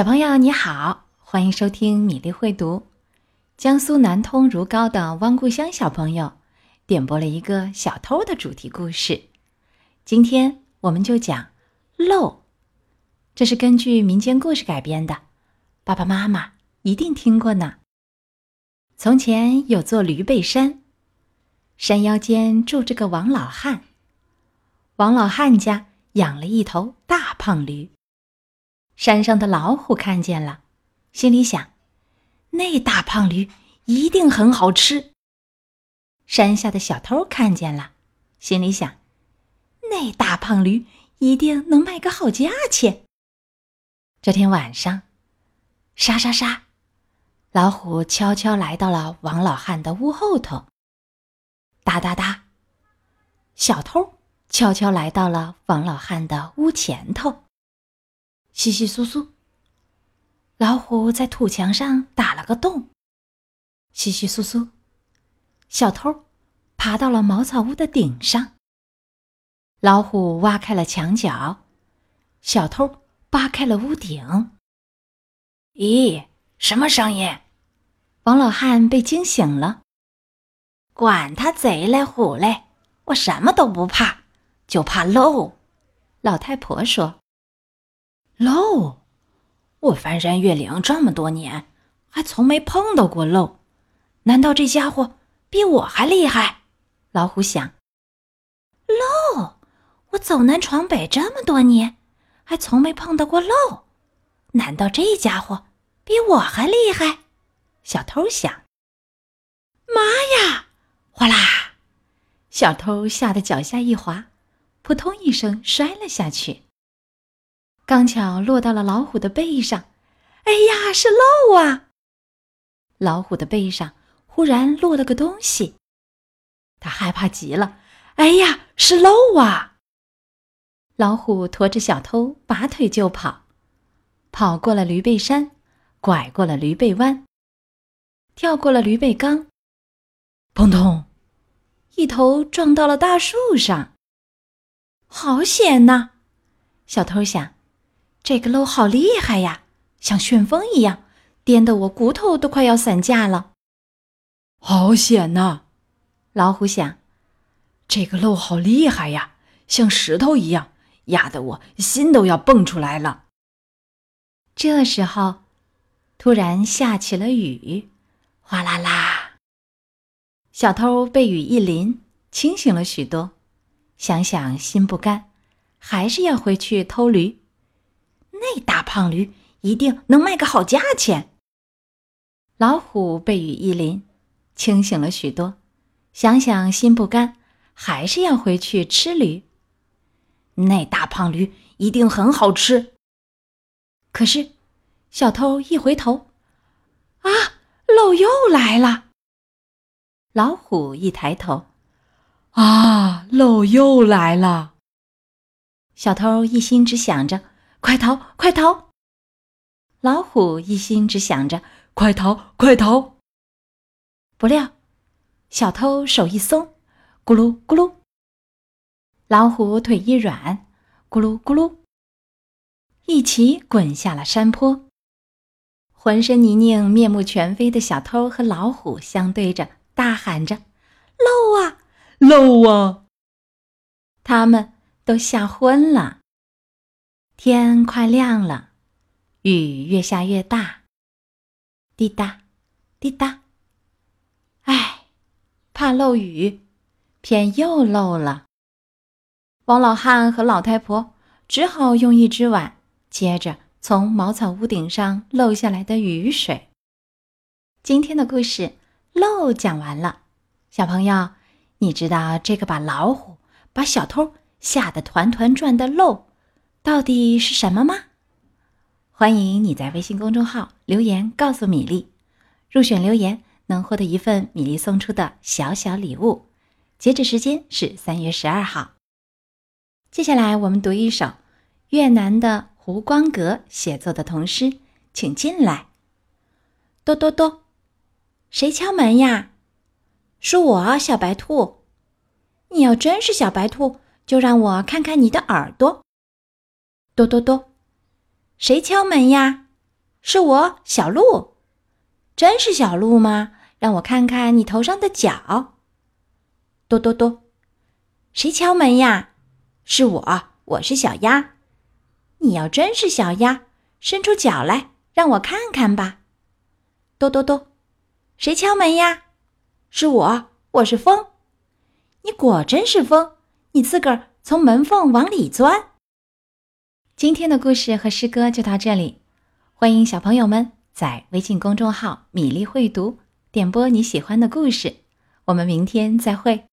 小朋友你好，欢迎收听米粒会读。江苏南通如皋的汪故乡小朋友点播了一个小偷的主题故事，今天我们就讲漏。这是根据民间故事改编的，爸爸妈妈一定听过呢。从前有座驴背山，山腰间住着个王老汉。王老汉家养了一头大胖驴。山上的老虎看见了，心里想：那大胖驴一定很好吃。山下的小偷看见了，心里想：那大胖驴一定能卖个好价钱。这天晚上，沙沙沙，老虎悄悄来到了王老汉的屋后头。哒哒哒，小偷悄悄来到了王老汉的屋前头。稀稀疏疏，老虎在土墙上打了个洞。稀稀疏疏，小偷爬到了茅草屋的顶上。老虎挖开了墙角，小偷扒开了屋顶。咦，什么声音？王老汉被惊醒了。管他贼嘞虎嘞，我什么都不怕，就怕漏。老太婆说。漏，我翻山越岭这么多年，还从没碰到过漏。难道这家伙比我还厉害？老虎想。漏，我走南闯北这么多年，还从没碰到过漏。难道这家伙比我还厉害？小偷想。妈呀！哗啦，小偷吓得脚下一滑，扑通一声摔了下去。刚巧落到了老虎的背上，哎呀，是漏啊！老虎的背上忽然落了个东西，他害怕极了，哎呀，是漏啊！老虎驮着小偷拔腿就跑，跑过了驴背山，拐过了驴背弯，跳过了驴背缸，砰通，一头撞到了大树上，好险呐！小偷想。这个漏好厉害呀，像旋风一样，颠得我骨头都快要散架了。好险呐！老虎想，这个漏好厉害呀，像石头一样，压得我心都要蹦出来了。这时候，突然下起了雨，哗啦啦。小偷被雨一淋，清醒了许多，想想心不甘，还是要回去偷驴。那大胖驴一定能卖个好价钱。老虎被雨一淋，清醒了许多，想想心不甘，还是要回去吃驴。那大胖驴一定很好吃。可是，小偷一回头，啊，漏又来了。老虎一抬头，啊，漏又来了。小偷一心只想着。快逃！快逃！老虎一心只想着快逃，快逃。不料，小偷手一松，咕噜咕噜；老虎腿一软，咕噜咕噜，一起滚下了山坡。浑身泥泞、面目全非的小偷和老虎相对着，大喊着：“漏啊，漏啊！”他们都吓昏了。天快亮了，雨越下越大。滴答，滴答。唉，怕漏雨，偏又漏了。王老汉和老太婆只好用一只碗接着从茅草屋顶上漏下来的雨水。今天的故事漏讲完了，小朋友，你知道这个把老虎、把小偷吓得团团转的漏？到底是什么吗？欢迎你在微信公众号留言告诉米粒，入选留言能获得一份米粒送出的小小礼物。截止时间是三月十二号。接下来我们读一首越南的胡光格写作的童诗，请进来。哆哆哆，谁敲门呀？是我，小白兔。你要真是小白兔，就让我看看你的耳朵。哆哆哆，谁敲门呀？是我，小鹿。真是小鹿吗？让我看看你头上的角。哆哆哆，谁敲门呀？是我，我是小鸭。你要真是小鸭，伸出脚来，让我看看吧。哆哆哆，谁敲门呀？是我，我是风。你果真是风，你自个儿从门缝往里钻。今天的故事和诗歌就到这里，欢迎小朋友们在微信公众号“米粒会读”点播你喜欢的故事。我们明天再会。